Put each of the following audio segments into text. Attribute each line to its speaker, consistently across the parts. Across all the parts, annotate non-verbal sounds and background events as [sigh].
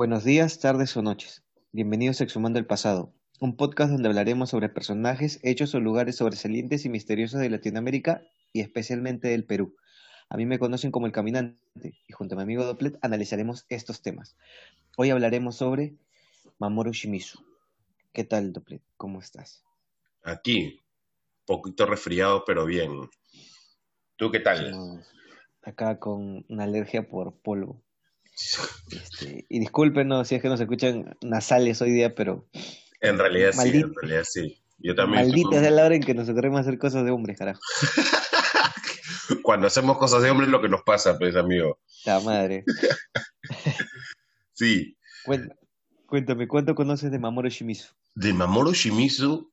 Speaker 1: Buenos días, tardes o noches. Bienvenidos a Exhumando el Pasado, un podcast donde hablaremos sobre personajes, hechos o lugares sobresalientes y misteriosos de Latinoamérica y especialmente del Perú. A mí me conocen como El Caminante y junto a mi amigo Doplet analizaremos estos temas. Hoy hablaremos sobre Mamoru Shimizu. ¿Qué tal, Doplet? ¿Cómo estás?
Speaker 2: Aquí, poquito resfriado, pero bien. ¿Tú qué tal?
Speaker 1: acá con una alergia por polvo. Este, y discúlpenos si es que nos escuchan nasales hoy día, pero.
Speaker 2: En realidad sí, en realidad sí. Yo también.
Speaker 1: Maldita es la hora en que nos ocurrimos hacer cosas de hombres, carajo. [laughs]
Speaker 2: Cuando hacemos cosas de hombres es lo que nos pasa, pues, amigo.
Speaker 1: La madre. [laughs]
Speaker 2: sí.
Speaker 1: Cuéntame, ¿cuánto conoces de Mamoru Shimizu?
Speaker 2: De Mamoru Shimizu,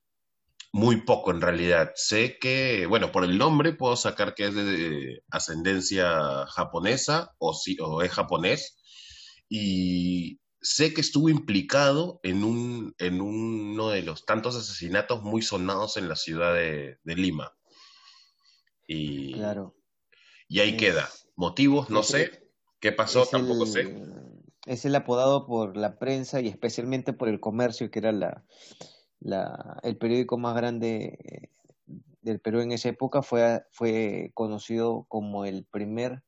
Speaker 2: muy poco en realidad. Sé que, bueno, por el nombre puedo sacar que es de ascendencia japonesa o, sí, o es japonés. Y sé que estuvo implicado en, un, en uno de los tantos asesinatos muy sonados en la ciudad de, Lima. Y,
Speaker 1: claro.
Speaker 2: y ahí queda. Motivos, no sé. ¿Qué pasó? Tampoco sé.
Speaker 1: Es el apodado por la prensa y especialmente por el comercio, que era la, la, el periódico más grande eh, del Perú en esa época fue, fue conocido como el primer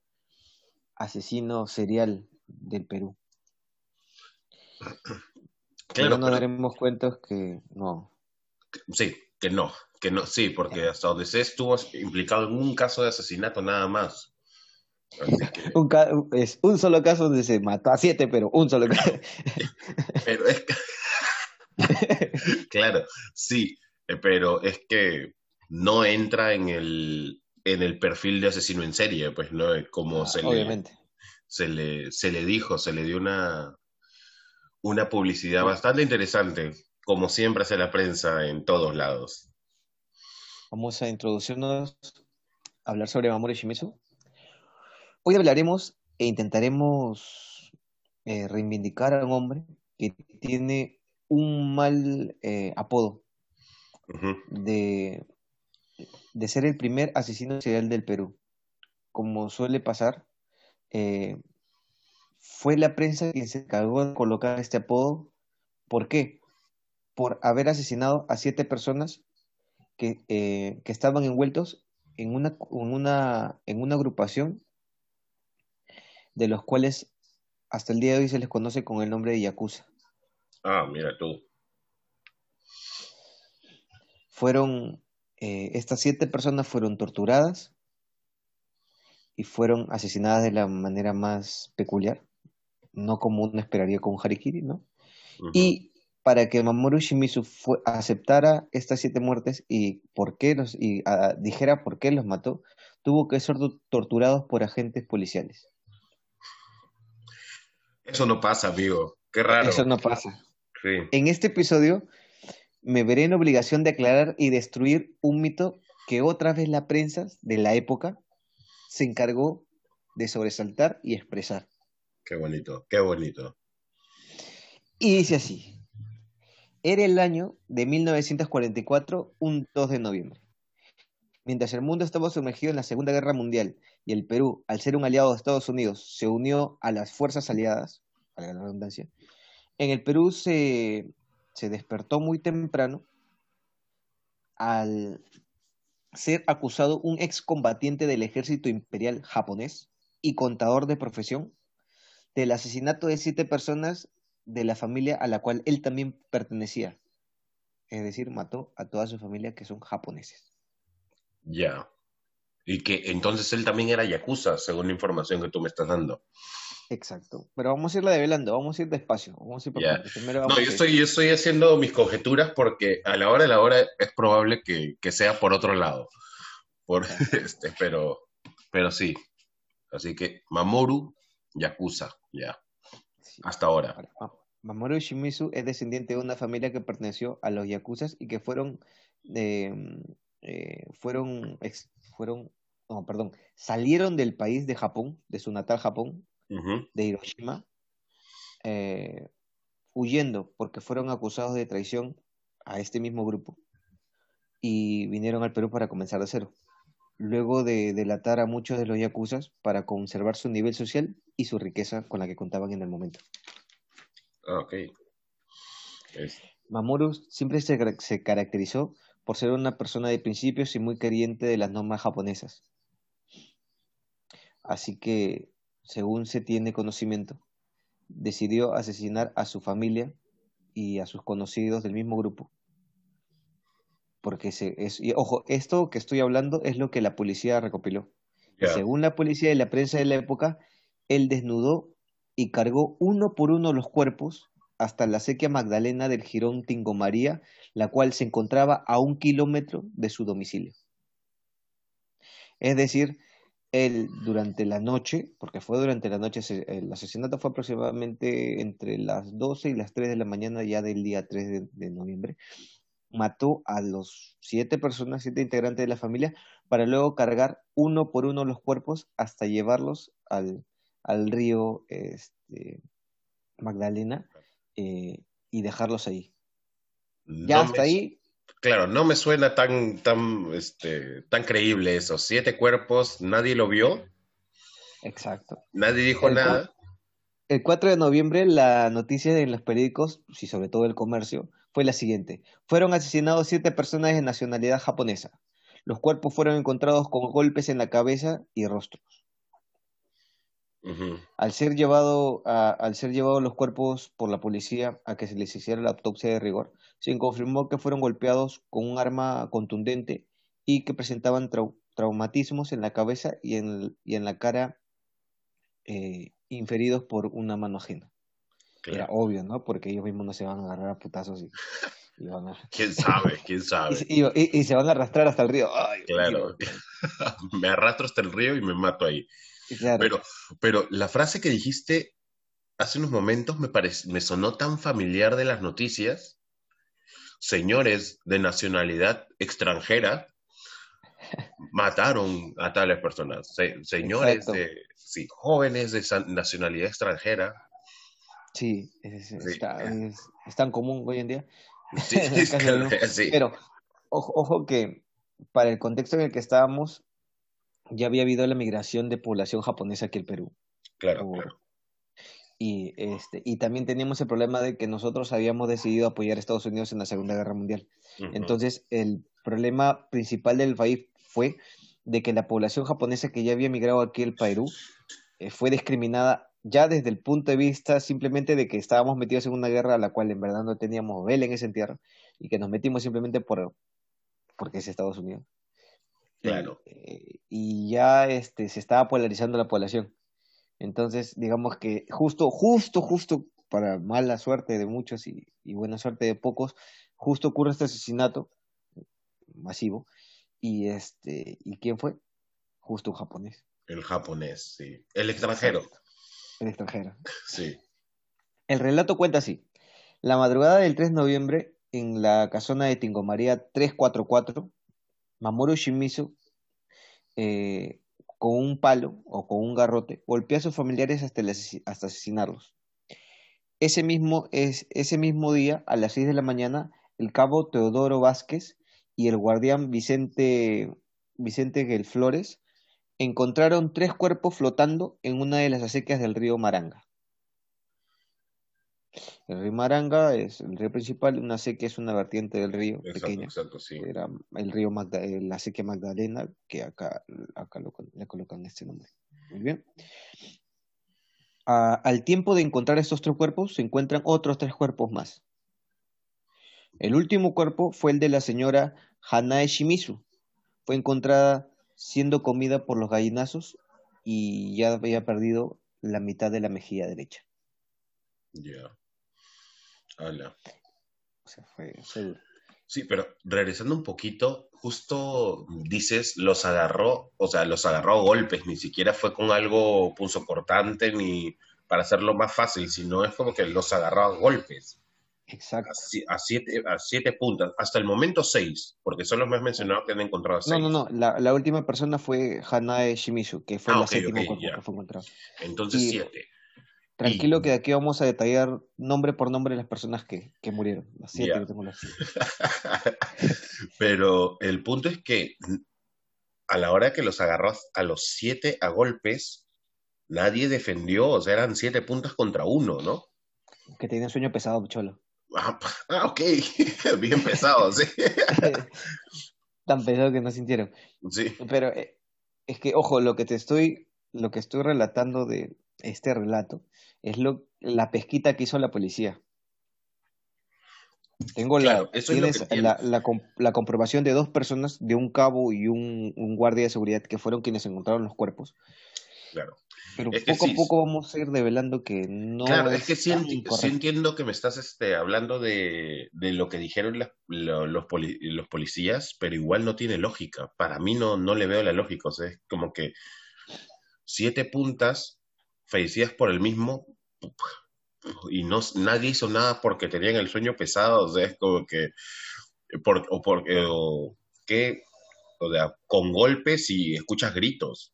Speaker 1: asesino serial del Perú. [clears throat] Claro, pero no daremos cuenta que no.
Speaker 2: Sí, que no, que no, sí, porque hasta donde se estuvo implicado en un caso de asesinato nada más. [laughs]
Speaker 1: un, es un solo caso donde se mató a siete, pero un solo caso. [laughs]
Speaker 2: pero es [laughs] claro, sí, eh, pero es que no entra en el, en el perfil de asesino en serie, pues, ¿no? Como ah, se, Le, se, le, se le dijo, se le dio una, una publicidad bastante interesante, como siempre hace la prensa en todos lados.
Speaker 1: Vamos a introducirnos a hablar sobre Mamoru Shimizu. Hoy hablaremos e intentaremos eh, reivindicar a un hombre que tiene un mal eh, apodo de, de, ser el primer asesino serial del Perú. Como suele pasar, eh, fue la prensa quien se encargó de colocar este apodo. ¿Por qué? Por haber asesinado a siete personas que, eh, que estaban envueltos en una, en, una, en una agrupación de los cuales hasta el día de hoy se les conoce con el nombre de Yakuza.
Speaker 2: Ah, mira tú.
Speaker 1: Fueron, eh, estas siete personas fueron torturadas y fueron asesinadas de la manera más peculiar, no como uno esperaría con un harikiri, ¿no? Y para que Mamoru Shimizu aceptara estas siete muertes y por qué los y ah, dijera por qué los mató, tuvo que ser torturados por agentes policiales.
Speaker 2: Eso no pasa, amigo. Qué raro.
Speaker 1: Eso no pasa. En este episodio me veré en obligación de aclarar y destruir un mito que otra vez la prensa de la época se encargó de sobresaltar y expresar.
Speaker 2: Qué bonito, qué bonito.
Speaker 1: Y dice así, era el año de 1944, un 2 de noviembre. Mientras el mundo estaba sumergido en la Segunda Guerra Mundial y el Perú, al ser un aliado de Estados Unidos, se unió a las fuerzas aliadas, para la redundancia, en el Perú se, despertó muy temprano al ser acusado un excombatiente del ejército imperial japonés y contador de profesión del asesinato de siete personas de la familia a la cual él también pertenecía. Es decir, mató a toda su familia que son japoneses.
Speaker 2: Ya. Y que entonces él también era yakuza, según la información que tú me estás dando.
Speaker 1: Exacto. Pero vamos a irla develando, vamos a ir despacio. Vamos a ir
Speaker 2: no, yo estoy, yo estoy haciendo mis conjeturas porque a la hora de la hora es probable que, sea por otro lado. Por, [laughs] este, pero, pero sí. Así que Mamoru Yakuza, ya. Hasta ahora.
Speaker 1: Mamoru Shimizu es descendiente de una familia que perteneció a los Yakuzas y que fueron, eh, eh, fueron, fueron, no, perdón, salieron del país de Japón, de su natal Japón, de Hiroshima, eh, huyendo porque fueron acusados de traición a este mismo grupo y vinieron al Perú para comenzar de cero. Luego de delatar a muchos de los yakuzas para conservar su nivel social y su riqueza con la que contaban en el momento.
Speaker 2: Ah, ok.
Speaker 1: Mamoru siempre se, se caracterizó por ser una persona de principios y muy queriente de las normas japonesas. Así que, según se tiene conocimiento, decidió asesinar a su familia y a sus conocidos del mismo grupo. Porque se, es, y, ojo, esto que estoy hablando es lo que la policía recopiló. Según la policía y la prensa de la época, él desnudó y cargó uno por uno los cuerpos hasta la sequía Magdalena del Girón Tingomaría, la cual se encontraba a un kilómetro de su domicilio. Es decir, él durante la noche, porque fue durante la noche, el asesinato fue aproximadamente entre las 12 y las 3 de la mañana ya del día 3 de, noviembre, mató a los siete personas, siete integrantes de la familia, para luego cargar uno por uno los cuerpos hasta llevarlos al, al río este, Magdalena eh, y dejarlos ahí. Ya hasta ahí
Speaker 2: Claro, no me suena tan, tan, este, tan creíble eso. Siete cuerpos, nadie lo vio.
Speaker 1: Exacto.
Speaker 2: Nadie dijo nada.
Speaker 1: El 4 de noviembre la noticia en los periódicos, y sobre todo el comercio, fue la siguiente. Fueron asesinados siete personas de nacionalidad japonesa. Los cuerpos fueron encontrados con golpes en la cabeza y rostros. Al, ser llevado al ser llevados los cuerpos por la policía a que se les hiciera la autopsia de rigor, se confirmó que fueron golpeados con un arma contundente y que presentaban traumatismos en la cabeza y en, y en la cara eh, inferidos por una mano ajena. Era obvio, ¿no? Porque ellos mismos no se van a agarrar a putazos y,
Speaker 2: van a... [laughs] ¿Quién sabe? ¿Quién [laughs] sabe?
Speaker 1: y, se van a arrastrar hasta el río.
Speaker 2: claro. [laughs] me arrastro hasta el río y me mato ahí. Pero, pero la frase que dijiste hace unos momentos me, me sonó tan familiar de las noticias señores de nacionalidad extranjera mataron a tales personas. señores de, sí, jóvenes de nacionalidad extranjera.
Speaker 1: Sí, es, tan común hoy en día. [laughs] [laughs]
Speaker 2: Sí,
Speaker 1: Pero ojo, ojo que para el contexto en el que estábamos, ya había habido la migración de población japonesa aquí al Perú.
Speaker 2: Claro, claro
Speaker 1: y, este, y también teníamos el problema de que nosotros habíamos decidido apoyar a Estados Unidos en la Segunda Guerra Mundial. Entonces, el problema principal del país fue de que la población japonesa que ya había emigrado aquí al Perú eh, fue discriminada ya desde el punto de vista simplemente de que estábamos metidos en una guerra a la cual en verdad no teníamos vela en ese entierro y que nos metimos simplemente por porque es Estados Unidos.
Speaker 2: Claro.
Speaker 1: Eh, y ya este, se estaba polarizando la población. Entonces, digamos que justo, justo, justo, para mala suerte de muchos y, buena suerte de pocos, justo ocurre este asesinato masivo. Y este, ¿y quién fue? Justo un japonés.
Speaker 2: El japonés, sí. El extranjero.
Speaker 1: El extranjero. [laughs]
Speaker 2: Sí.
Speaker 1: El relato cuenta así. La madrugada del 3 de noviembre, en la casona de Tingomaría 344, Mamoru Shimizu eh, con un palo o con un garrote, golpeó a sus familiares hasta, hasta asesinarlos. Ese mismo, es, ese mismo día, a las 6 de la mañana, el cabo Teodoro Vázquez y el guardián Vicente, Vicente encontraron tres cuerpos flotando en una de las acequias del río Maranga. El río Maranga es el río principal, una sequía es una vertiente del río pequeña. Era el río eh, la sequía Magdalena, que acá, acá le colocan este nombre. Muy bien. al tiempo de encontrar estos tres cuerpos, se encuentran otros tres cuerpos más. El último cuerpo fue el de la señora Hanae Shimizu. Fue encontrada siendo comida por los gallinazos y ya había perdido la mitad de la mejilla derecha.
Speaker 2: Ya.
Speaker 1: Fue, seguro.
Speaker 2: Sí, pero regresando un poquito, justo dices, los agarró, o sea, los agarró a golpes, ni siquiera fue con algo puso cortante ni para hacerlo más fácil, sino es como que los agarró a golpes.
Speaker 1: Exacto.
Speaker 2: A, siete, a siete puntas, hasta el momento seis, porque son los más mencionados que han encontrado seis.
Speaker 1: No, no, no, la, última persona fue Hanae Shimizu, que fue ah, la séptima que fue encontrado.
Speaker 2: Entonces siete.
Speaker 1: Tranquilo que aquí vamos a detallar nombre por nombre las personas que, murieron. Las siete que tengo las [laughs]
Speaker 2: Pero el punto es que a la hora que los agarró a los siete a golpes, nadie defendió, o sea, eran siete puntas contra uno, ¿no?
Speaker 1: Que tenía sueño pesado, cholo.
Speaker 2: Ah, ah ok. [laughs] Bien pesado, sí. [laughs]
Speaker 1: Tan pesado que no sintieron.
Speaker 2: Sí.
Speaker 1: Pero eh, es que, ojo, lo que te estoy, lo que estoy relatando de este relato es lo, la pesquita que hizo la policía. Tengo la, la, comprobación de dos personas, de un cabo y un, guardia de seguridad que fueron quienes encontraron los cuerpos.
Speaker 2: Claro.
Speaker 1: Pero poco a poco vamos a ir develando que no.
Speaker 2: Claro, es, que sí, entiendo que me estás este, hablando de, lo que dijeron los, los, policías, pero igual no tiene lógica. Para mí no, no le veo la lógica. O sea, es como que siete puntas fallecidas por el mismo y no nadie hizo nada porque tenían el sueño pesado, o sea, es como que por, o porque o que o sea, con golpes y escuchas gritos,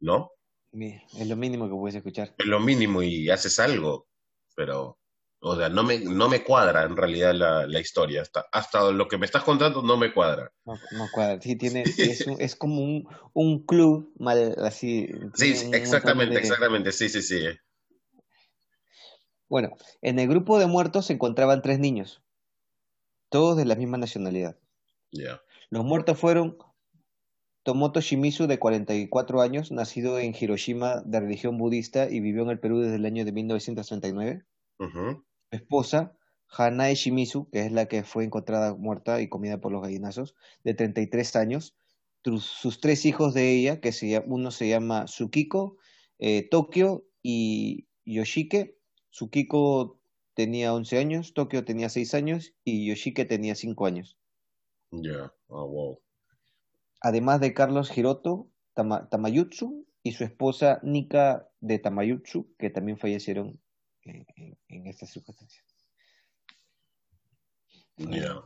Speaker 2: ¿no?
Speaker 1: Es lo mínimo que puedes escuchar.
Speaker 2: Es lo mínimo y haces algo, pero o sea, no me, no me cuadra en realidad la, la historia. Hasta, hasta lo que me estás contando no me cuadra.
Speaker 1: No, no cuadra. Sí, tiene, [laughs] es, es como un, un club mal así.
Speaker 2: Sí, exactamente, exactamente. Sí, sí, sí.
Speaker 1: Bueno, en el grupo de muertos se encontraban tres niños, todos de la misma nacionalidad. Los muertos fueron Tomoto Shimizu, de 44 años, nacido en Hiroshima de religión budista y vivió en el Perú desde el año de 1939. Su esposa, Hanae Shimizu, que es la que fue encontrada muerta y comida por los gallinazos, de 33 años. Sus tres hijos de ella, que uno se llama Tsukiko, eh, Tokio y Yoshike, Tsukiko tenía 11 años, Tokio tenía 6 años y Yoshike tenía 5 años.
Speaker 2: Ya, oh, wow.
Speaker 1: Además de Carlos Hiroto Tamayutsu y su esposa Nika de Tamayutsu, que también fallecieron en, estas circunstancias.
Speaker 2: Ya.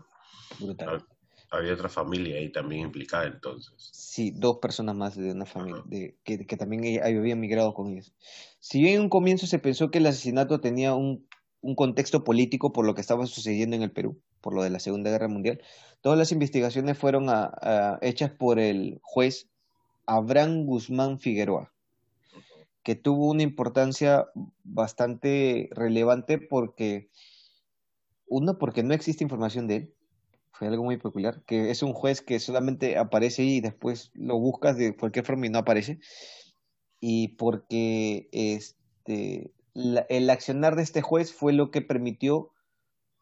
Speaker 2: Brutal. Había otra familia ahí también implicada entonces.
Speaker 1: Sí, dos personas más de una familia de, que, también habían migrado con ellos. Si bien en un comienzo se pensó que el asesinato tenía un, contexto político por lo que estaba sucediendo en el Perú, por lo de la Segunda Guerra Mundial, todas las investigaciones fueron hechas por el juez Abraham Guzmán Figueroa, que tuvo una importancia bastante relevante porque, uno, porque no existe información de él, fue algo muy peculiar, que es un juez que solamente aparece y después lo buscas de cualquier forma y no aparece. Y porque este, el accionar de este juez fue lo que permitió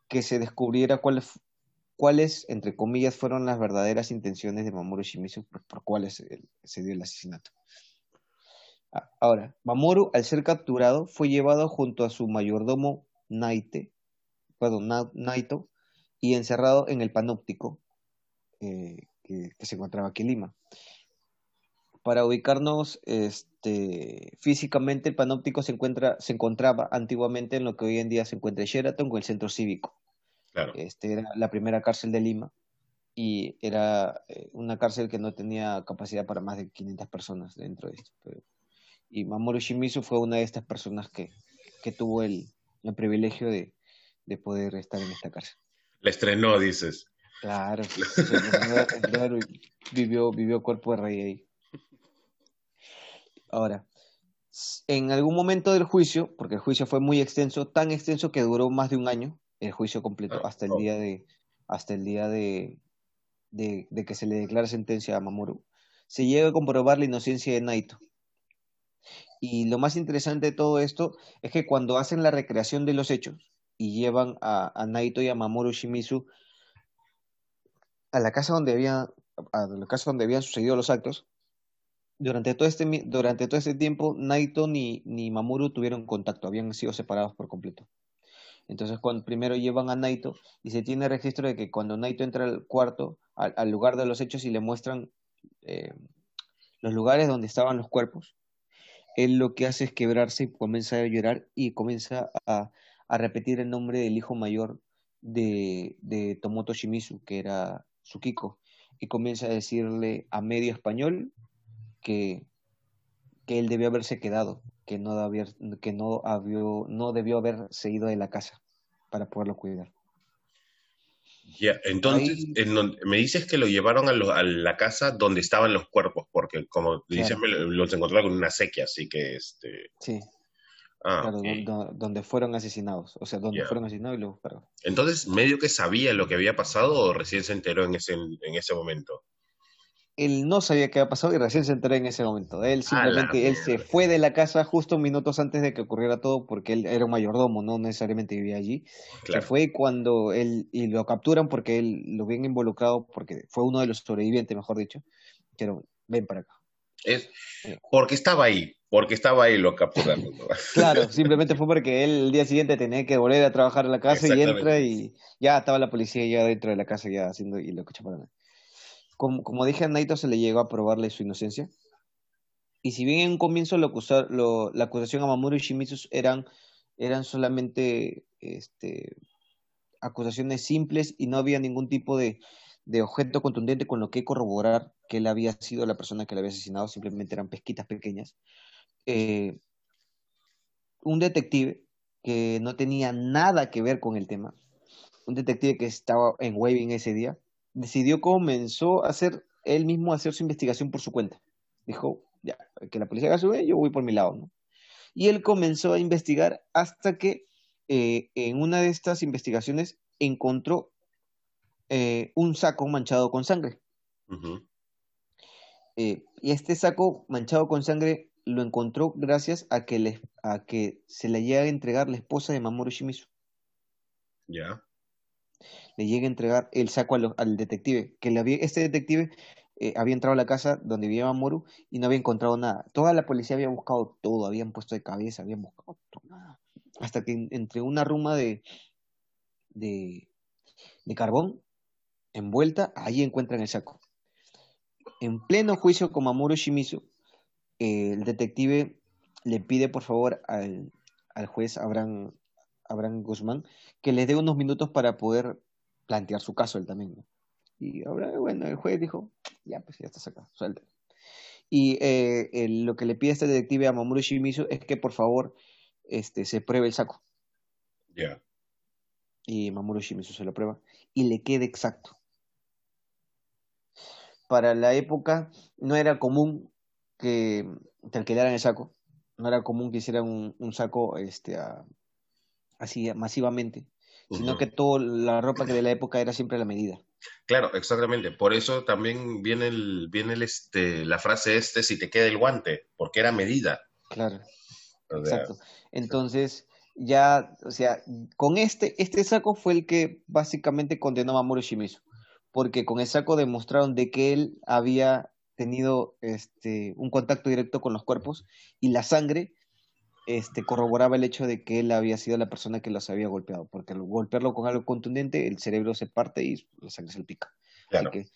Speaker 1: que se descubriera cuáles, cuáles, entre comillas, fueron las verdaderas intenciones de Mamoru Shimizu por, por cuáles se dio el asesinato. Ahora, Mamoru, al ser capturado, fue llevado junto a su mayordomo Naite, perdón, Naito, y encerrado en el panóptico eh, que, se encontraba aquí en Lima. Para ubicarnos este, físicamente, el panóptico se, encuentra, se encontraba antiguamente en lo que hoy en día se encuentra en Sheraton, con el centro cívico. Este era la primera cárcel de Lima y era eh, una cárcel que no tenía capacidad para más de 500 personas dentro de esto. Y Mamoru Shimizu fue una de estas personas que, que tuvo el, el privilegio de, de poder estar en esta cárcel.
Speaker 2: La estrenó, dices.
Speaker 1: Claro, [laughs] vivió, vivió cuerpo de rey ahí. Ahora, en algún momento del juicio, porque el juicio fue muy extenso, tan extenso que duró más de un año, el juicio completo, ah, hasta el día de, hasta el día de, de, que se le declara sentencia a Mamoru, se llega a comprobar la inocencia de Naito. Y lo más interesante de todo esto es que cuando hacen la recreación de los hechos, y llevan a, Naito y a Mamoru Shimizu a la casa donde había a la casa donde habían sucedido los actos. Durante todo este, durante todo este tiempo, Naito ni, ni Mamoru tuvieron contacto, habían sido separados por completo. Entonces, cuando primero llevan a Naito y se tiene registro de que cuando Naito entra al cuarto, al, lugar de los hechos y le muestran eh, los lugares donde estaban los cuerpos, él lo que hace es quebrarse y comienza a llorar y comienza a, a repetir el nombre del hijo mayor de, de Tomoto Shimizu, que era Tsukiko, y comienza a decirle a medio español que, que él debió haberse quedado, que no, que no, no debió haberse ido de la casa para poderlo cuidar.
Speaker 2: Ya, entonces me dices que lo llevaron a, la casa donde estaban los cuerpos, porque como dices, los encontraron con una sequía, así que este.
Speaker 1: Sí.
Speaker 2: Ah,
Speaker 1: claro,
Speaker 2: ok.
Speaker 1: don- don- donde fueron asesinados, o sea, donde
Speaker 2: Ya.
Speaker 1: fueron asesinados y los buscaron.
Speaker 2: Entonces, medio que sabía lo que había pasado o recién se enteró en ese, en ese momento.
Speaker 1: Él no sabía qué había pasado y recién se enteró en ese momento. Él simplemente, él se fue de la casa justo minutos antes de que ocurriera todo porque él era un mayordomo, no necesariamente vivía allí. Se
Speaker 2: Claro.
Speaker 1: fue cuando él, y lo capturan porque él lo habían involucrado, porque fue uno de los sobrevivientes, mejor dicho. Pero ven para acá.
Speaker 2: Es porque estaba ahí, porque estaba ahí lo capturaron. ¿no? [laughs]
Speaker 1: Claro, simplemente fue porque él el día siguiente tenía que volver a trabajar a la casa y entra y ya estaba la policía ya dentro de la casa ya haciendo y lo cacharon. Como, como dije, a Naito se le llegó a probarle su inocencia. Y si bien en un comienzo lo acusar- lo- la acusación a Mamoru y Shimizu eran, eran solamente este, acusaciones simples y no había ningún tipo de, de objeto contundente con lo que corroborar que él había sido la persona que le había asesinado, simplemente eran pesquitas pequeñas. Eh, un detective que no tenía nada que ver con el tema, un detective que estaba en Waving ese día, decidió, comenzó a hacer él mismo hacer su investigación por su cuenta. Dijo, ya, que la policía haga su yo voy por mi lado. Y él comenzó a investigar hasta que eh, en una de estas investigaciones encontró eh, un saco manchado con sangre.
Speaker 2: Ujú.
Speaker 1: Eh, y este saco manchado con sangre lo encontró gracias a que, le, a que se le llega a entregar la esposa de Mamoru Shimizu.
Speaker 2: Ya.
Speaker 1: Le llega a entregar el saco al, al detective. Que le había, este detective eh, había entrado a la casa donde vivía Mamoru y no había encontrado nada. Toda la policía había buscado todo, habían puesto de cabeza, habían buscado todo. Hasta que en- entre una ruma de, de, de carbón envuelta, ahí encuentran el saco. En pleno juicio con Mamoru Shimizu, eh, el detective le pide por favor al, al juez Abraham, Abraham Guzmán que le dé unos minutos para poder plantear su caso él también. ¿no? Y ahora, bueno, el juez dijo, ya, pues ya estás acá, suelta. Y eh, lo que le pide este detective a Mamoru Shimizu es que por favor este, se pruebe el saco.
Speaker 2: Ya.
Speaker 1: Y Mamoru Shimizu se lo prueba y le queda exacto. Para la época no era común que te alquilaran el saco, no era común que hicieran un, un saco este, a- así masivamente, sino que toda la ropa que de la época era siempre a la medida.
Speaker 2: Claro, exactamente. Por eso también viene el, viene el este, la frase este, si te queda el guante, porque era medida.
Speaker 1: Claro,
Speaker 2: O sea,
Speaker 1: exacto. Entonces, ya, o sea, con este, este saco fue el que básicamente condenó a Mamoru Shimizu, porque con el saco demostraron de que él había tenido este, un contacto directo con los cuerpos y la sangre este, corroboraba el hecho de que él había sido la persona que los había golpeado, porque al golpearlo con algo contundente, el cerebro se parte y la sangre
Speaker 2: claro.
Speaker 1: Así que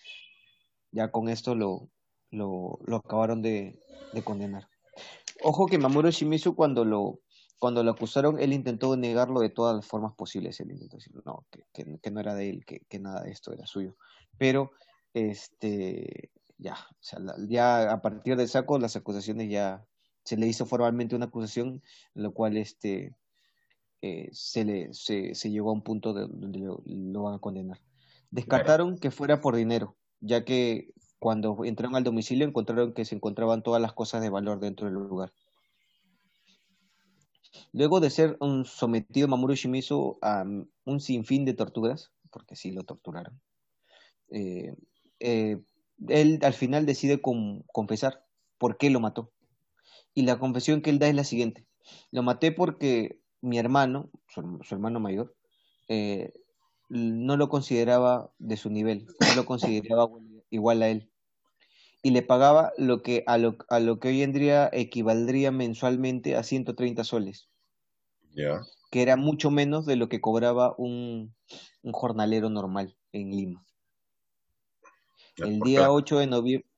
Speaker 1: ya con esto lo, lo, lo acabaron de, de condenar. Ojo que Mamoru Shimizu cuando lo, cuando lo acusaron, él intentó negarlo de todas las formas posibles. Él intentó decir no, que, que, que no era de él, que, que nada de esto era suyo. Pero este ya, o sea, la- ya a partir del saco las acusaciones ya se le hizo formalmente una acusación, lo cual este eh, se le se, se llegó a un punto de- donde lo, lo van a condenar. Descartaron que fuera por dinero, ya que cuando entraron al domicilio encontraron que se encontraban todas las cosas de valor dentro del lugar. Luego de ser sometido Mamoru Shimizu a um, un sinfín de torturas, porque sí lo torturaron, eh, eh, él al final decide con- confesar por qué lo mató. Y la confesión que él da es la siguiente. Lo maté porque mi hermano, su, su hermano mayor, eh, no lo consideraba de su nivel, no lo consideraba igual a él. Y le pagaba lo que a lo, a lo que hoy en día equivaldría mensualmente a 130 soles,
Speaker 2: Ya.
Speaker 1: que era mucho menos de lo que cobraba un, un jornalero normal en Lima. El
Speaker 2: Por
Speaker 1: día
Speaker 2: plata.
Speaker 1: 8 de noviembre,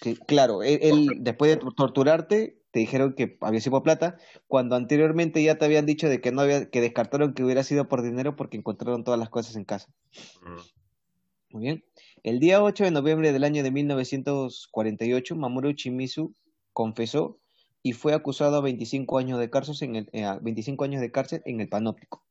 Speaker 1: que, claro, él, él, después de torturarte, te dijeron que había sido por plata, cuando anteriormente ya te habían dicho de que no había, que descartaron que hubiera sido por dinero porque encontraron todas las cosas en casa.
Speaker 2: Mm,
Speaker 1: Muy bien. El día 8 de noviembre del año de 1948, Mamoru Shimizu confesó y fue acusado a 25 años de cárcel en el, eh, a 25 años de cárcel en el panóptico,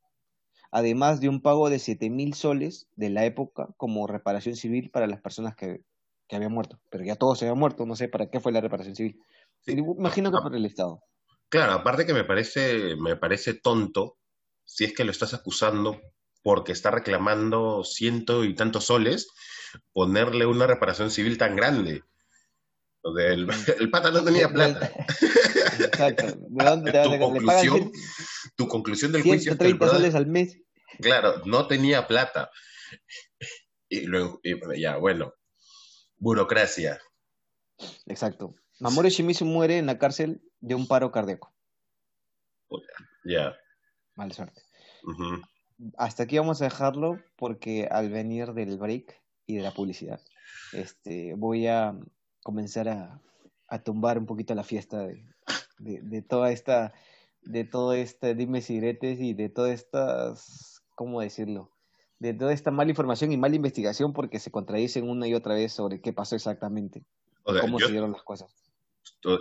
Speaker 1: además de un pago de 7 mil soles de la época como reparación civil para las personas que, que habían muerto. Pero ya todos se habían muerto, no sé para qué fue la reparación civil.
Speaker 2: Sí.
Speaker 1: Imagino que por el Estado.
Speaker 2: Claro, aparte que me parece, me parece tonto si es que lo estás acusando porque está reclamando ciento y tantos soles, ponerle una reparación civil tan grande. el, [laughs] el, pata no tenía plata.
Speaker 1: Exacto. [laughs]
Speaker 2: tu, conclusión, tu conclusión del juicio
Speaker 1: es que el soles al mes.
Speaker 2: Claro, no tenía plata. Y luego, ya, bueno, burocracia.
Speaker 1: Exacto. Mamoru Shimizu muere en la cárcel de un paro cardíaco.
Speaker 2: Ya.
Speaker 1: Mala suerte. Hasta aquí vamos a dejarlo porque al venir del break y de la publicidad, este, voy a comenzar a, tumbar un poquito la fiesta de, toda esta, de todo este dime diretes y de todas estas, ¿cómo decirlo? De toda esta mala información y mala investigación porque se contradicen una y otra vez sobre qué pasó exactamente, cómo se dieron las cosas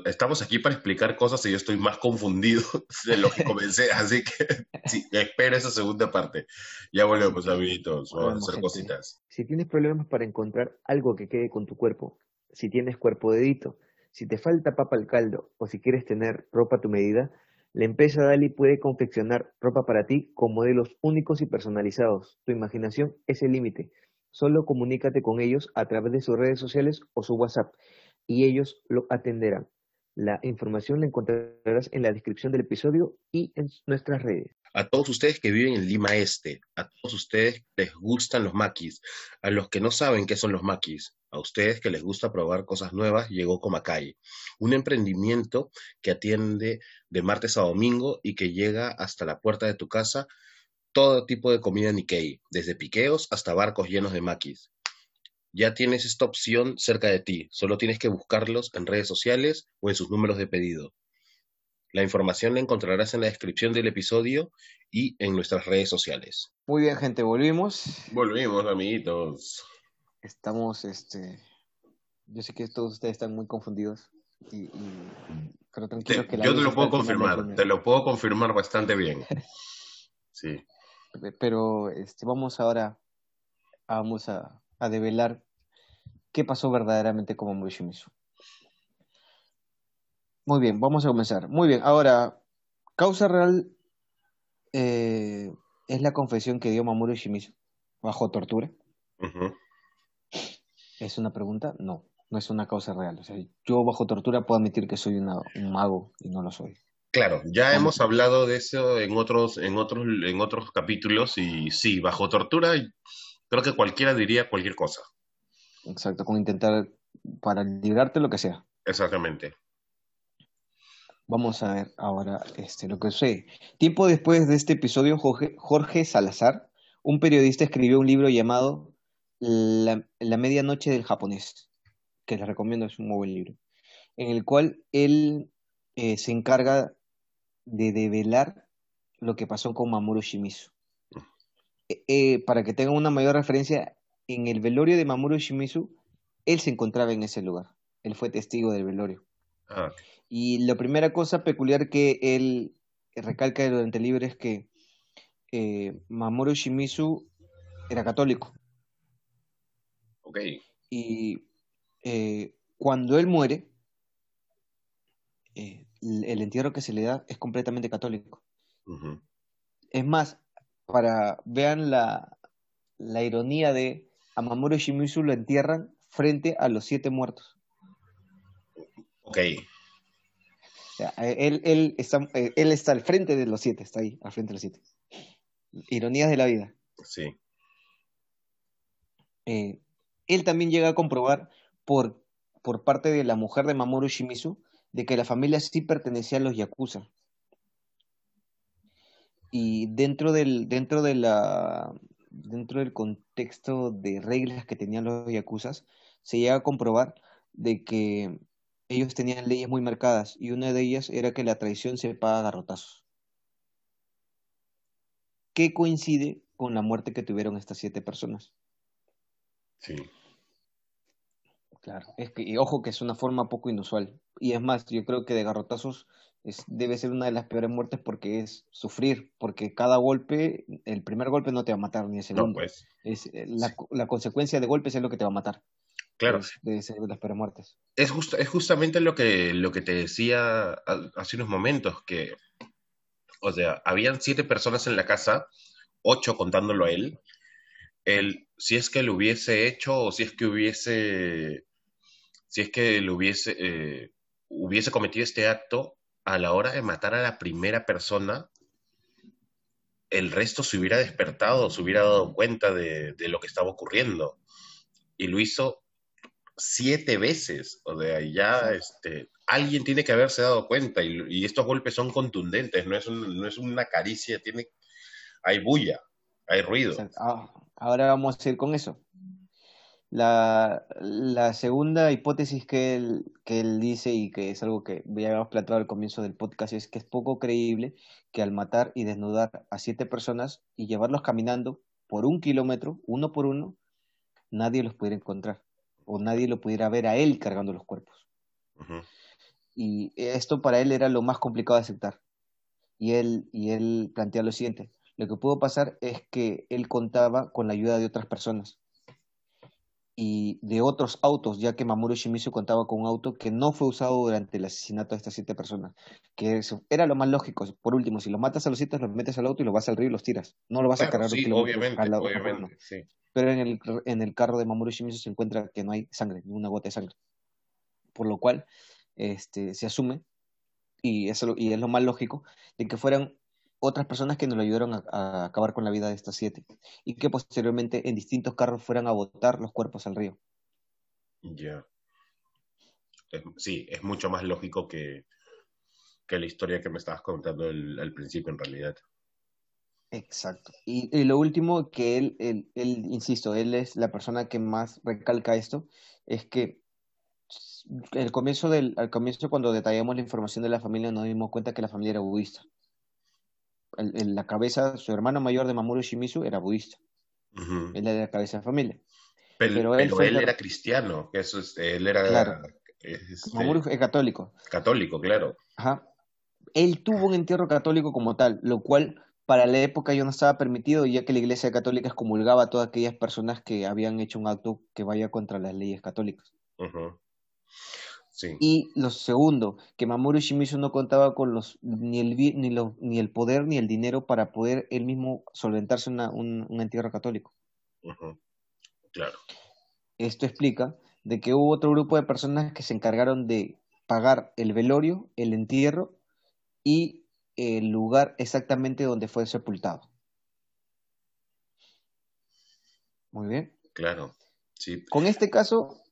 Speaker 2: estamos aquí para explicar cosas y yo estoy más confundido [laughs] de lo que comencé, [laughs] así que sí, espera esa segunda parte. Ya volvemos, amiguitos, vamos a hacer cositas.
Speaker 1: Si tienes problemas para encontrar algo que quede con tu cuerpo, si tienes cuerpo dedito, si te falta papa al caldo o si quieres tener ropa a tu medida, la empresa Dali puede confeccionar ropa para ti con modelos únicos y personalizados. Tu imaginación es el límite. Solo comunícate con ellos a través de sus redes sociales o su WhatsApp y ellos lo atenderán. La información la encontrarás en la descripción del episodio y en nuestras redes.
Speaker 2: A todos ustedes que viven en Lima Este, a todos ustedes que les gustan los maquis, a los que no saben qué son los maquis, a ustedes que les gusta probar cosas nuevas, llegó Comacay, un emprendimiento que atiende de martes a domingo y que llega hasta la puerta de tu casa todo tipo de comida Nikkei, desde piqueos hasta barcos llenos de maquis ya tienes esta opción cerca de ti. Solo tienes que buscarlos en redes sociales o en sus números de pedido. La información la encontrarás en la descripción del episodio y en nuestras redes sociales.
Speaker 1: Muy bien, gente, volvimos.
Speaker 2: Volvimos, amiguitos.
Speaker 1: Estamos, este. Yo sé que todos ustedes están muy confundidos. Y, pero tranquilo que
Speaker 2: Yo te lo puedo confirmar, te lo puedo confirmar bastante bien. [laughs] Sí.
Speaker 1: Pero este, vamos ahora, vamos a, a develar qué pasó verdaderamente con Mamoru Shimizu. Muy bien, vamos a comenzar. Muy bien, ahora, causa real eh, es la confesión que dio Mamoru Shimizu bajo tortura. ¿Es una pregunta? No, no es una causa real. O sea, yo bajo tortura puedo admitir que soy un mago y no lo soy.
Speaker 2: Claro, ya hemos hablado de eso en otros, en otros, en otros capítulos y sí, bajo tortura creo que cualquiera diría cualquier cosa.
Speaker 1: Exacto, con intentar para librarte lo que sea.
Speaker 2: Exactamente.
Speaker 1: Vamos a ver ahora este, lo que sé. Tiempo después de este episodio, Jorge, Salazar, un periodista, escribió un libro llamado La, medianoche del japonés, que les recomiendo, es un muy buen libro, en el cual él eh, se encarga de develar lo que pasó con Mamoru Shimizu. Eh, eh, para que tengan una mayor referencia, en el velorio de Mamoru Shimizu, él se encontraba en ese lugar. Él fue testigo del velorio. Ah. Y la primera cosa peculiar que él recalca durante el libro es que eh, Mamoru Shimizu era católico.
Speaker 2: Ok.
Speaker 1: Y cuando él muere, el entierro que se le da es completamente católico. Es más, para vean la, la ironía de a Mamoru Shimizu lo entierran frente a los siete muertos.
Speaker 2: Ok.
Speaker 1: él, él, está, él está al frente de los siete, está ahí, al frente de los siete. Ironías de la vida.
Speaker 2: Sí.
Speaker 1: Eh, él también llega a comprobar por, por parte de la mujer de Mamoru Shimizu de que la familia sí pertenecía a los Yakuza y dentro del dentro de la dentro del contexto de reglas que tenían los yakuzas se llega a comprobar de que ellos tenían leyes muy marcadas y una de ellas era que la traición se paga a garrotazos. Que coincide con la muerte que tuvieron estas siete personas
Speaker 2: sí.
Speaker 1: Claro es que y ojo que es una forma poco inusual. Y es más yo creo que de garrotazos debe ser una de las peores muertes porque es sufrir, porque cada golpe, el primer golpe no te va a matar ni el segundo.
Speaker 2: pues.
Speaker 1: es, eh, la, consecuencia de golpes es lo que te va a matar.
Speaker 2: Claro.
Speaker 1: de, de las muertes.
Speaker 2: Es, es justamente lo que, lo que te decía hace unos momentos, que, o sea, habían siete personas en la casa, ocho contándolo a él. Él, si es que lo hubiese hecho o si es que hubiese, si es que lo hubiese, eh, hubiese cometido este acto, a la hora de matar a la primera persona, el resto se hubiera despertado, se hubiera dado cuenta de, de lo que estaba ocurriendo. Y lo hizo siete veces. O sea, ya este, alguien tiene que haberse dado cuenta y, estos golpes son contundentes, no es, no es una caricia, tiene, hay bulla, hay ruido.
Speaker 1: Ah, ahora vamos a ir con eso. La, la segunda hipótesis que él, que él dice y que es algo que ya habíamos planteado al comienzo del podcast es que es poco creíble que al matar y desnudar a siete personas y llevarlos caminando por un kilómetro, uno por uno, nadie los pudiera encontrar o nadie lo pudiera ver a él cargando los cuerpos. Y esto para él era lo más complicado de aceptar. Y él, y él plantea lo siguiente, lo que pudo pasar es que él contaba con la ayuda de otras personas y de otros autos, ya que Mamoru Shimizu contaba con un auto que no fue usado durante el asesinato de estas siete personas, que era lo más lógico. Por último, si los matas a los siete, los metes al auto y los vas al río y los tiras. No lo vas a cargar
Speaker 2: sí, obviamente, obviamente, sí
Speaker 1: pero en el, en el carro de Mamoru Shimizu se encuentra que no hay sangre, ni una gota de sangre. Por lo cual este, se asume, y, eso, y es lo más lógico, de que fueran otras personas que nos lo ayudaron a, acabar con la vida de estas siete, y que posteriormente en distintos carros fueran a botar los cuerpos al río.
Speaker 2: Ya. Sí, es mucho más lógico que, que la historia que me estabas contando al principio, en realidad.
Speaker 1: Exacto. Y, lo último que él, él, él, insisto, él es la persona que más recalca esto, es que el comienzo del, al comienzo cuando detallamos la información de la familia nos dimos cuenta que la familia era budista. En, la cabeza, su hermano mayor de Mamoru Shimizu era budista. Él era la cabeza de familia.
Speaker 2: Pero, él, era cristiano, eso es, él era...
Speaker 1: Claro. Este, Mamoru es católico.
Speaker 2: Católico, claro.
Speaker 1: Ajá. Él tuvo un entierro católico como tal, lo cual para la época ya no estaba permitido, ya que la Iglesia Católica excomulgaba a todas aquellas personas que habían hecho un acto que vaya contra las leyes católicas. Y lo segundo, que Mamoru Shimizu no contaba con los ni el ni, ni el poder ni el dinero para poder él mismo solventarse una, un, entierro católico.
Speaker 2: Claro.
Speaker 1: Esto explica de que hubo otro grupo de personas que se encargaron de pagar el velorio, el entierro y el lugar exactamente donde fue sepultado. Muy bien.
Speaker 2: Claro, sí.
Speaker 1: Con este caso,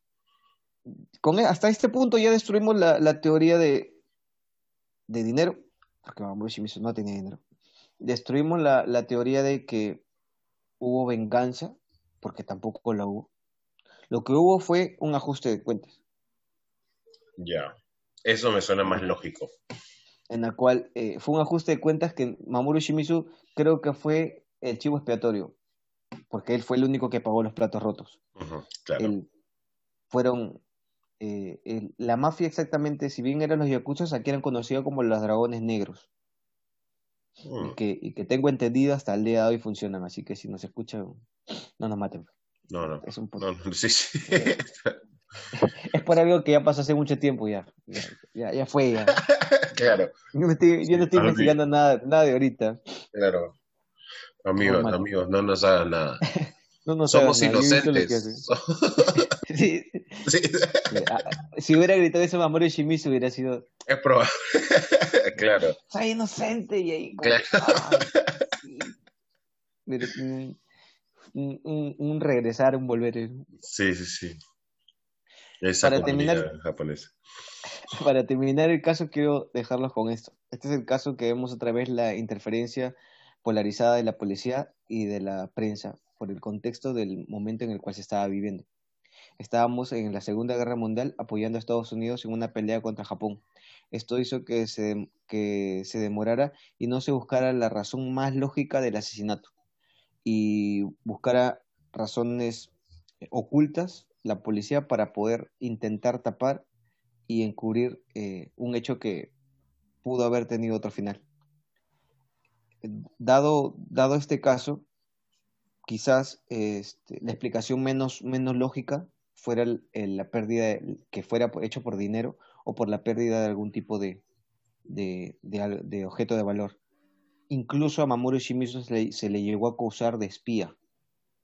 Speaker 1: con, e, hasta este punto ya destruimos la, teoría de, de dinero, porque Shimizu no tenía dinero. Destruimos la, la teoría de que hubo venganza, porque tampoco la hubo. Lo que hubo fue un ajuste de cuentas.
Speaker 2: Ya, eso me suena más lógico
Speaker 1: en la cual eh, fue un ajuste de cuentas que Mamoru Shimizu creo que fue el chivo expiatorio, porque él fue el único que pagó los platos rotos. fueron eh, la mafia exactamente, si bien eran los yakuzas, aquí eran conocidos como los dragones negros. y, mm. que, y, que, tengo entendido hasta el día de hoy funcionan, así que si nos escuchan, no nos maten.
Speaker 2: No, no.
Speaker 1: Es un
Speaker 2: no, sí, sí. [laughs] [laughs]
Speaker 1: es por algo que ya pasó hace mucho tiempo ya. Ya, ya, fue ya. [laughs]
Speaker 2: claro.
Speaker 1: Yo no estoy, yo no estoy investigando nada, nada de ahorita.
Speaker 2: Claro. Amigos, amigos, no nos hagan nada. no nos Somos inocentes.
Speaker 1: sí. sí. Si hubiera gritado eso Mamoru Shimizu hubiera sido.
Speaker 2: Es probable. [laughs] claro.
Speaker 1: Soy inocente y ahí.
Speaker 2: Claro. [laughs]
Speaker 1: un, un, un, regresar, un volver.
Speaker 2: Sí, sí, sí
Speaker 1: para terminar, [laughs] Para terminar el caso, quiero dejarlos con esto. Este es el caso que vemos otra vez la interferencia polarizada de la policía y de la prensa por el contexto del momento en el cual se estaba viviendo. Estábamos en la Segunda Guerra Mundial apoyando a Estados Unidos en una pelea contra Japón. Esto hizo que se, que se demorara y no se buscara la razón más lógica del asesinato y buscara razones ocultas la policía para poder intentar tapar y encubrir eh, un hecho que pudo haber tenido otro final. Dado, dado este caso, quizás este, la explicación menos, menos lógica fuera la pérdida, que fuera hecho por dinero o por la pérdida de algún tipo de, de, de, objeto de valor. Incluso a Mamoru Shimizu se le, llegó a acusar de espía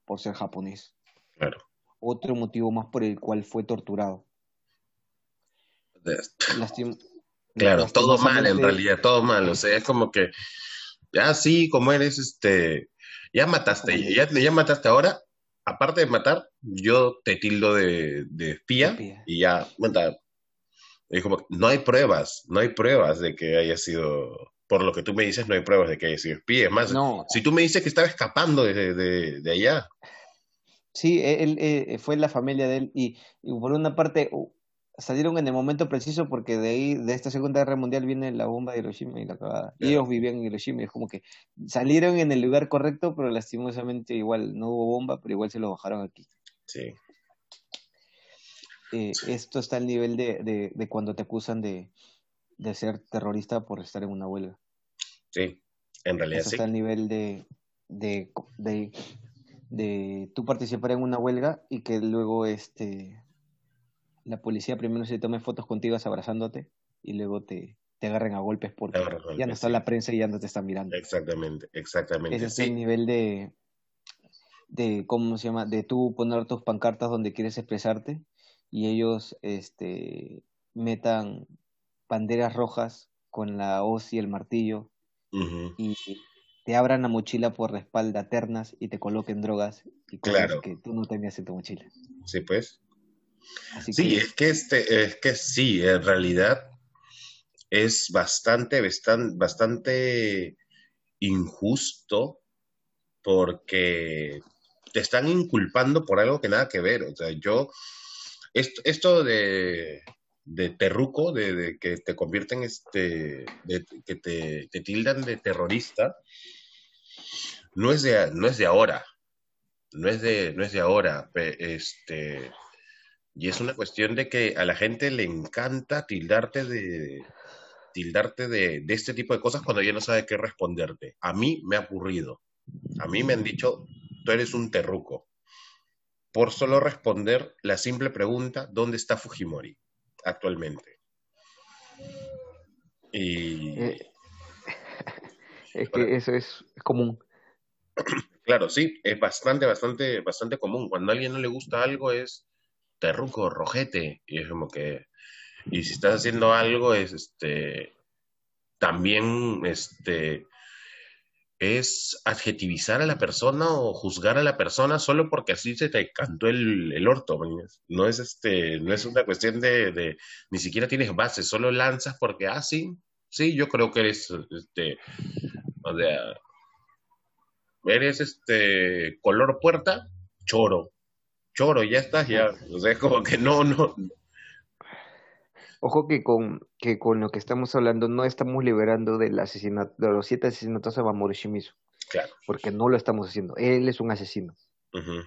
Speaker 1: por ser japonés.
Speaker 2: Claro.
Speaker 1: Otro motivo más por el cual fue torturado.
Speaker 2: claro, todo mal en realidad, todo mal. O sea, es como que, ya sí, como eres, este, ya mataste, ya, ya mataste ahora, aparte de matar, yo te tildo de, espía, y ya, es como, no hay pruebas, no hay pruebas de que haya sido, por lo que tú me dices, no hay pruebas de que haya sido espía. Es más, si tú me dices que estaba escapando de, de, allá.
Speaker 1: Sí, él, eh, fue la familia de él y, por una parte salieron en el momento preciso porque de ahí, de esta Segunda Guerra Mundial viene la bomba de Hiroshima y la acabada. Ellos vivían en Hiroshima y es como que salieron en el lugar correcto, pero lastimosamente igual no hubo bomba, pero igual se lo bajaron aquí.
Speaker 2: Sí.
Speaker 1: Eh, esto está al nivel de, de, cuando te acusan de, de, ser terrorista por estar en una huelga.
Speaker 2: Sí, en realidad
Speaker 1: esto está al nivel de, de, de, de tú participar en una huelga y que luego este la policía primero se tome fotos contigo abrazándote y luego te, te agarren a golpes porque ya no está la prensa y ya no te están mirando.
Speaker 2: Exactamente, exactamente.
Speaker 1: Ese es el nivel de, de, ¿cómo se llama? De tú poner tus pancartas donde quieres expresarte y ellos este, metan banderas rojas con la hoz y el martillo y te abran la mochila por la espalda ternas y te coloquen drogas y cosas que tú no tenías en tu mochila.
Speaker 2: Sí, pues. sí, es que este, es que sí, en realidad es bastante, bastante injusto porque te están inculpando por algo que nada que ver. O sea, yo esto, de, de terruco, de, que te convierten, este, de, que te, tildan de terrorista, no es de, no es de ahora. No es de, no es de ahora. Este, y es una cuestión de que a la gente le encanta tildarte de tildarte de, de este tipo de cosas cuando ya no sabe qué responderte. A mí me ha ocurrido. A mí me han dicho, tú eres un terruco por solo responder la simple pregunta, ¿dónde está Fujimori actualmente? Y...
Speaker 1: Eh, [laughs] es que eso es, común. [clears throat]
Speaker 2: Claro, sí, es bastante, bastante, bastante común. Cuando a alguien no le gusta algo es terruco, rojete, y es como que... Y si estás haciendo algo es, este, también, este, es adjetivizar a la persona o juzgar a la persona solo porque así se te cantó el, el orto, no es este, no es una cuestión de, ni siquiera tienes base, solo lanzas porque, ah, sí, sí, yo creo que eres, este, o sea, eres este, color puerta, choro, choro, ya estás, ya, o sea, como que no, no,
Speaker 1: Ojo que con, que con lo que estamos hablando no estamos liberando del asesinato, de los siete asesinatos a Mamoru Shimizu.
Speaker 2: Claro.
Speaker 1: Porque no lo estamos haciendo. Él es un asesino.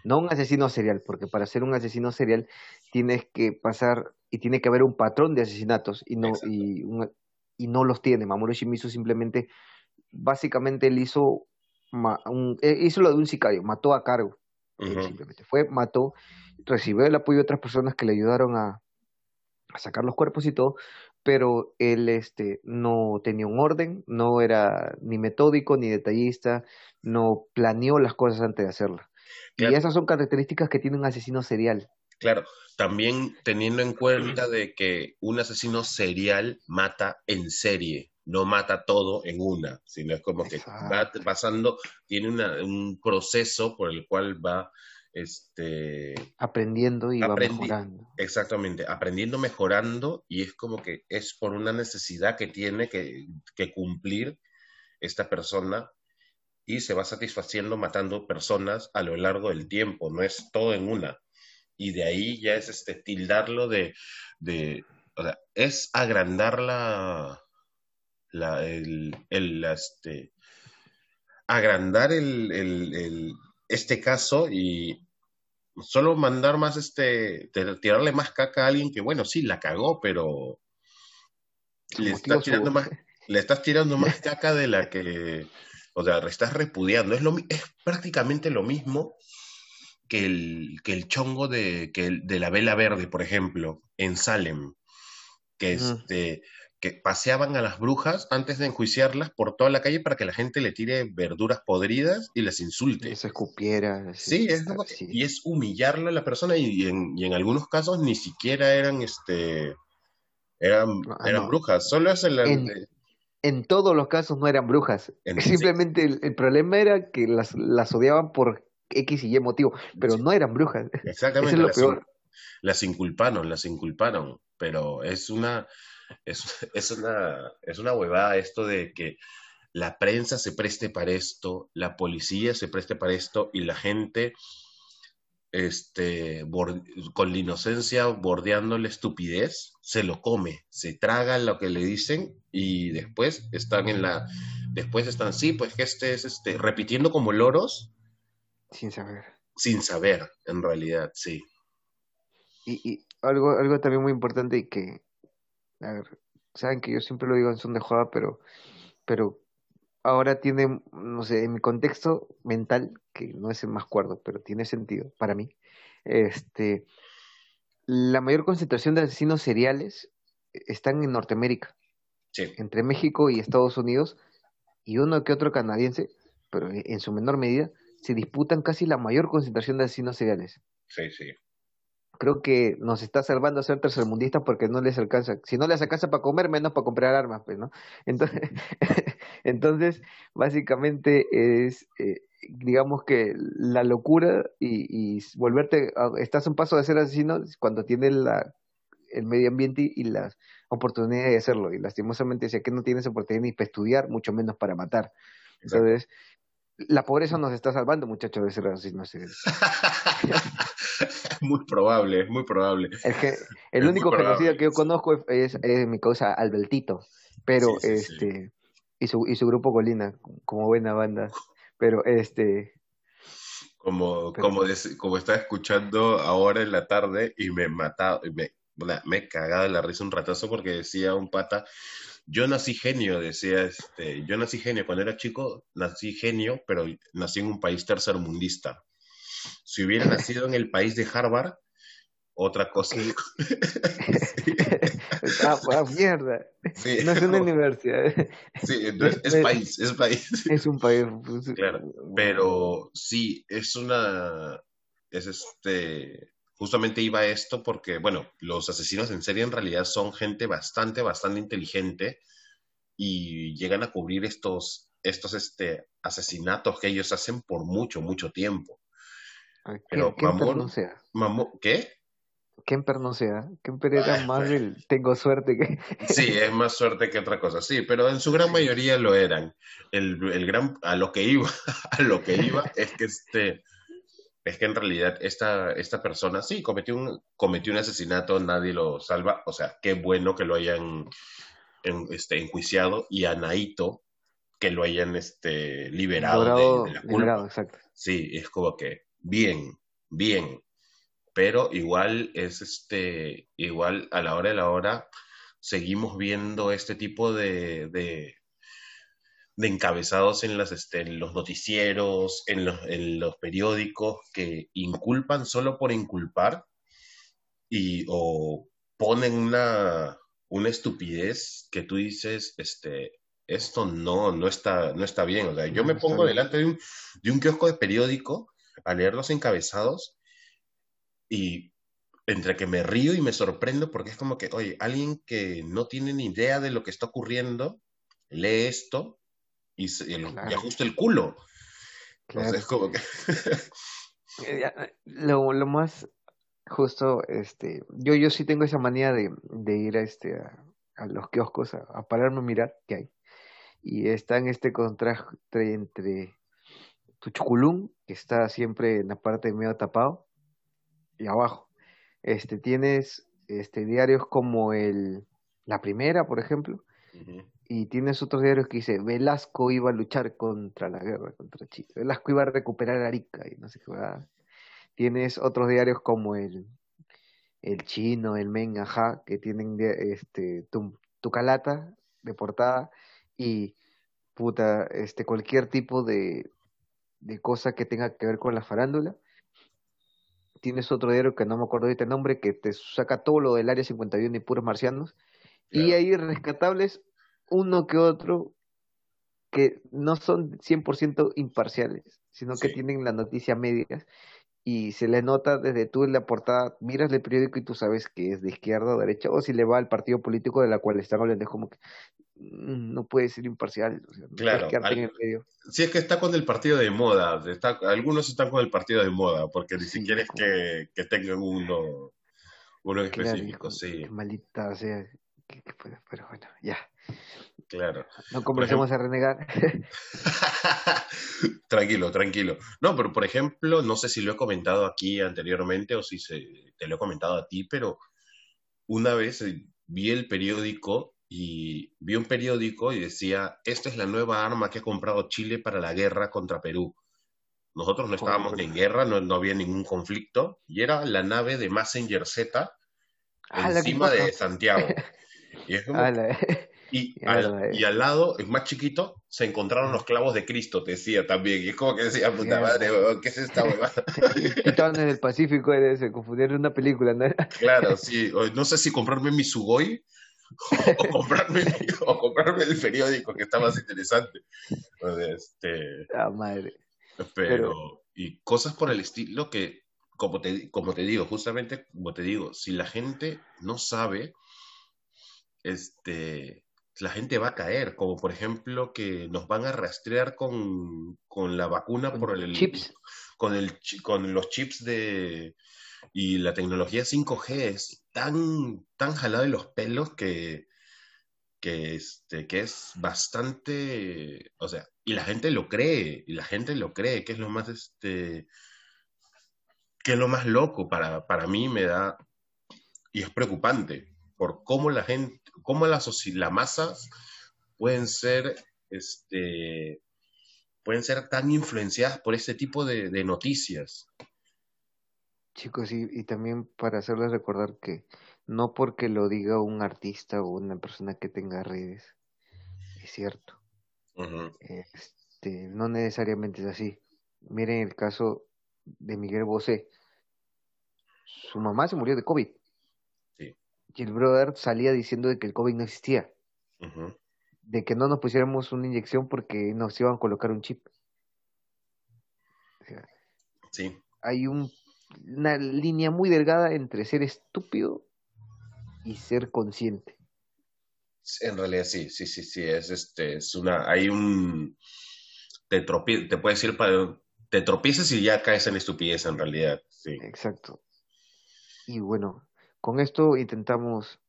Speaker 1: No un asesino serial, porque para ser un asesino serial tienes que pasar y tiene que haber un patrón de asesinatos y no, y, y no los tiene. Mamoru Shimizu simplemente, básicamente él hizo, un, eh, hizo lo de un sicario, mató a cargo. simplemente fue, mató, recibió el apoyo de otras personas que le ayudaron a, a sacar los cuerpos y todo, pero él este, no tenía un orden, no era ni metódico ni detallista, no planeó las cosas antes de hacerlas. Y esas son características que tiene un asesino serial.
Speaker 2: Claro, también teniendo en cuenta de que un asesino serial mata en serie, no mata todo en una, sino es como que va pasando, tiene un proceso por el cual va este,
Speaker 1: aprendiendo y va mejorando.
Speaker 2: Exactamente, aprendiendo, mejorando y es como que es por una necesidad que tiene que, cumplir esta persona y se va satisfaciendo matando personas a lo largo del tiempo, no es todo en una. Y de ahí ya es este tildarlo de, de o sea, es agrandar la, la el, el este, agrandar el, el este caso y solo mandar más, este, tirarle más caca a alguien que, bueno, sí, la cagó, pero le estás, tirando más, le estás tirando más [laughs] caca de la que, o sea, estás repudiando. Es, lo, es prácticamente lo mismo que el, que el chongo de, que el- de la vela verde, por ejemplo, en Salem, que, este, que paseaban a las brujas antes de enjuiciarlas por toda la calle para que la gente le tire verduras podridas y les insulte.
Speaker 1: Que se escupiera.
Speaker 2: Sí, es
Speaker 1: sí.
Speaker 2: y es humillarle a la persona y, en, y en algunos casos ni siquiera eran este eran,
Speaker 1: Ah,
Speaker 2: eran
Speaker 1: no.
Speaker 2: brujas, solo es el,
Speaker 1: En- En todos los casos no eran brujas.
Speaker 2: En- [laughs]
Speaker 1: Simplemente el, el problema era que las, las odiaban por X y Y motivo, pero
Speaker 2: Sí.
Speaker 1: no eran brujas. [laughs]
Speaker 2: exactamente
Speaker 1: Eso es lo
Speaker 2: las,
Speaker 1: peor.
Speaker 2: las inculparon, las inculparon, pero es una es, es una es una huevada esto de que la prensa se preste para esto, la policía se preste para esto y la gente este, con la inocencia bordeando la estupidez, se lo come, se traga lo que le dicen y después están en la, después están, sí, pues que este es este, repitiendo como loros
Speaker 1: Sin saber.
Speaker 2: sin saber, en realidad, sí.
Speaker 1: Y, y algo, algo también muy importante y que, a ver, saben que yo siempre lo digo en son de joda, pero, pero ahora tiene, no sé, en mi contexto mental, que no es el más cuerdo, pero tiene sentido para mí, este, la mayor concentración de asesinos seriales están en Norteamérica,
Speaker 2: Sí,
Speaker 1: entre México y Estados Unidos, y uno que otro canadiense, pero en su menor medida, se disputan casi la mayor concentración de asesinos seriales.
Speaker 2: sí, sí.
Speaker 1: Creo que nos está salvando ser tercermundistas porque no les alcanza. Si no les alcanza para comer, menos para comprar armas, pues, ¿no? Entonces, [laughs] entonces básicamente es, eh, digamos que la locura y, y volverte, a- estás a un paso de ser asesino cuando tienes la, el medio ambiente y las oportunidades de hacerlo. Y lastimosamente, si aquí no tienes oportunidad ni para estudiar, mucho menos para matar. Entonces, la pobreza nos está salvando, muchachos, de ser asesinos. seriales.
Speaker 2: muy probable, es muy probable.
Speaker 1: El, que,
Speaker 2: Es
Speaker 1: el único genocida que yo conozco es, es- es mi causa Albertito, pero
Speaker 2: Sí, sí, sí.
Speaker 1: este y su y su grupo Colina como buena banda, pero este
Speaker 2: Como,
Speaker 1: Pero-
Speaker 2: como, des- como estaba escuchando ahora en la tarde y me mataba, me, una- me he cagado de la risa un ratazo porque decía un pata, yo nací genio, decía este, yo nací genio, cuando era chico nací genio, pero nací en un país tercermundista. Si hubiera [laughs] nacido en el país de Harvard, otra cosa.
Speaker 1: Sí. [laughs] [laughs] ah, mierda,
Speaker 2: Sí,
Speaker 1: no es una universidad,
Speaker 2: sí, no, es, es país, es país.
Speaker 1: es un país. pues,
Speaker 2: Claro, Pero sí, es una, es este, justamente iba a esto porque, bueno, los asesinos en serie en realidad son gente bastante, bastante inteligente y llegan a cubrir estos, estos, este, asesinatos que ellos hacen por mucho, mucho tiempo.
Speaker 1: Ah,
Speaker 2: pero
Speaker 1: Kemper
Speaker 2: Mamón- Mamo, ¿qué?
Speaker 1: Kemper no sea, Kemper era
Speaker 2: Ah,
Speaker 1: más
Speaker 2: pues.
Speaker 1: tengo suerte que [laughs]
Speaker 2: Sí, es más suerte que otra cosa, sí, pero en su gran mayoría lo eran. El, el gran, a lo que iba, [laughs] a lo que iba es que este, es que en realidad esta, esta persona sí cometió un, cometió un asesinato, nadie lo salva, o sea, qué bueno que lo hayan en- este, enjuiciado y a Naito que lo hayan este, liberado de- la culpa.
Speaker 1: liberado, exacto.
Speaker 2: Sí, es como que bien, bien, pero igual es este, igual a la hora de la hora seguimos viendo este tipo de, de, de encabezados en, las, este, en los noticieros, en los, en los periódicos que inculpan solo por inculpar y o ponen una, una estupidez que tú dices, este, esto no, no está, no está bien. O sea, yo me pongo delante de un, de un kiosco de periódico a leer los encabezados y entre que me río y me sorprendo porque es como que, oye, alguien que no tiene ni idea de lo que está ocurriendo, lee esto y, se- y lo- y
Speaker 1: Claro.
Speaker 2: ajusta el culo. O sea,
Speaker 1: Claro.
Speaker 2: es como que... [laughs]
Speaker 1: Eh, Lo, lo más justo, este, yo, yo sí tengo esa manía de, de ir a este a, a los kioscos a, a pararme a mirar qué hay. Y está en este contraste entre tu chuculún, que está siempre en la parte medio tapado, y abajo. Este, tienes este, diarios como el La Primera, por ejemplo. Y tienes otros diarios que dice Velasco iba a luchar contra la guerra contra Chile, Velasco iba a recuperar Arica y no sé qué va. Tienes otros diarios como el el chino, el men, ajá, que tienen este tu, tu calata de portada y puta, este cualquier tipo de, de cosa que tenga que ver con la farándula tienes otro diario que no me acuerdo ahorita el nombre, que te saca todo lo del Área 51 y puros marcianos. Y hay rescatables uno que otro que no son 100% imparciales, sino que tienen la noticia medias y se le nota desde tú en la portada, miras el periódico y tú sabes que es de izquierda o derecha, o si le va al partido político de la cual están hablando, es como que mm, no puede ser imparcial.
Speaker 2: claro, si es que está con el partido de moda, está, algunos están con el partido de moda, porque ni siquiera es que, que, tengan uno, uno específico, sí.
Speaker 1: O sea, pero bueno, ya.
Speaker 2: Claro.
Speaker 1: No comencemos a renegar. [laughs]
Speaker 2: tranquilo, tranquilo. No, pero por ejemplo, no sé si lo he comentado aquí anteriormente o si se, te lo he comentado a ti, pero una vez eh, vi el periódico y vi un periódico y decía, esta es la nueva arma que ha comprado Chile para la guerra contra Perú. Nosotros no estábamos en guerra, no, no había ningún conflicto, y era la nave de Messenger Z ah, encima de Santiago. [laughs] Y es como, y, al, y al lado, es más chiquito, se encontraron los clavos de Cristo, te decía también. Y es como que decía, puta madre, ¿qué es esta huevada? [laughs]
Speaker 1: Estaban en el Pacífico, se confundieron una película, ¿no? [laughs]
Speaker 2: Claro, sí. No sé si comprarme mi Sugoi o, [laughs] comprarme, o comprarme el periódico, que está más interesante. Este,
Speaker 1: ah, madre.
Speaker 2: Pero, y cosas por el estilo que, como te, como te digo, justamente como te digo, si la gente no sabe, este, la gente va a caer, como por ejemplo que nos van a rastrear con, la vacuna por el
Speaker 1: chips.
Speaker 2: Con, el, con los chips de y la tecnología 5G es tan, tan jalada de los pelos que, que, este, que es bastante, o sea, y la gente lo cree, y la gente lo cree, que es lo más, este, que es lo más loco para, para mí me da, y es preocupante, por cómo la gente, cómo las, las masas pueden ser, este, pueden ser tan influenciadas por este tipo de, noticias.
Speaker 1: Chicos, y, y, también para hacerles recordar que no porque lo diga un artista o una persona que tenga redes, es cierto. este, no necesariamente es así. Miren el caso de Miguel Bosé. Su mamá se murió de COVID. Y el brother salía diciendo de que el COVID no existía. De que no nos pusiéramos una inyección porque nos iban a colocar un chip.
Speaker 2: sí.
Speaker 1: Hay un, una línea muy delgada entre ser estúpido y ser consciente.
Speaker 2: En realidad sí, sí, sí, sí, es este, es una, hay un, te te puedes ir para, te tropiezas y ya caes en estupidez en realidad, sí.
Speaker 1: Exacto. Y bueno, con esto intentamos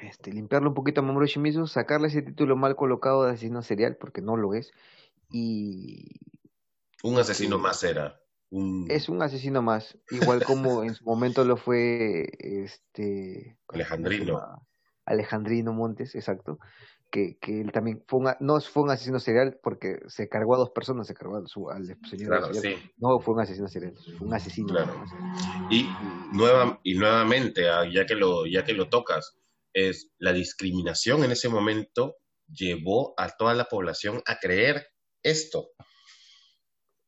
Speaker 1: este, limpiarlo un poquito a Mamoru Shimizu, sacarle ese título mal colocado de asesino serial, porque no lo es. Y.
Speaker 2: Un asesino más era.
Speaker 1: Es un asesino más, igual como en su momento lo fue este
Speaker 2: Alejandrino.
Speaker 1: Alejandrino Montes, exacto que, que él también fue un, no fue un asesino serial porque se cargó a dos personas, se cargó al señor. No fue un asesino serial, fue un asesino.
Speaker 2: Y, nueva, y nuevamente, ah, ya que, lo, ya que lo tocas, es la discriminación en ese momento llevó a toda la población a creer esto.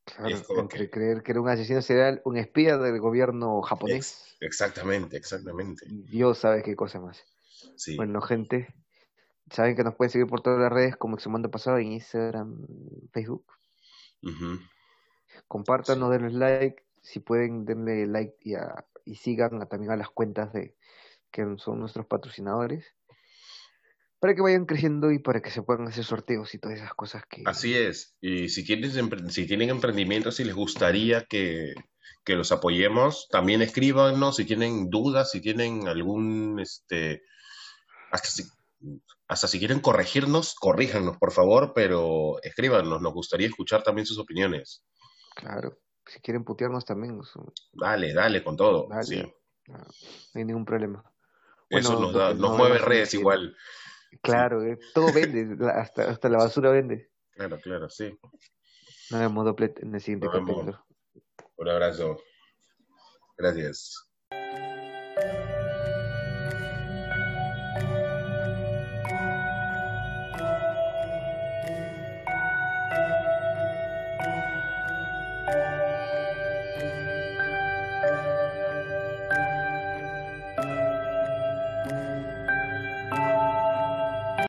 Speaker 1: Claro, entre creer que era un asesino serial, un espía del gobierno japonés.
Speaker 2: exactamente, exactamente.
Speaker 1: Dios sabe qué cosa más. Bueno, gente, Saben que nos pueden seguir por todas las redes como Exhumando Pasado en Instagram, Facebook. Compártanos, denle like. Si pueden, denle like y, y sigan también a las cuentas de que son nuestros patrocinadores. Para que vayan creciendo y para que se puedan hacer sorteos y todas esas cosas que...
Speaker 2: Así es. Y si, quieren, si tienen emprendimientos, si les gustaría que, que los apoyemos, también escríbanos si tienen dudas, si tienen algún... este hasta si, quieren corregirnos, corríjanos, por favor, pero escríbanos, nos gustaría escuchar también sus opiniones.
Speaker 1: Claro, si quieren putearnos también.
Speaker 2: Dale, dale, con todo. sí.
Speaker 1: no, hay ningún problema.
Speaker 2: Eso nos, da, nos mueve redes igual.
Speaker 1: Claro, eh, todo vende, [laughs] hasta, hasta la basura vende.
Speaker 2: Claro, claro, sí.
Speaker 1: Nos vemos en el siguiente capítulo.
Speaker 2: Un abrazo. Gracias.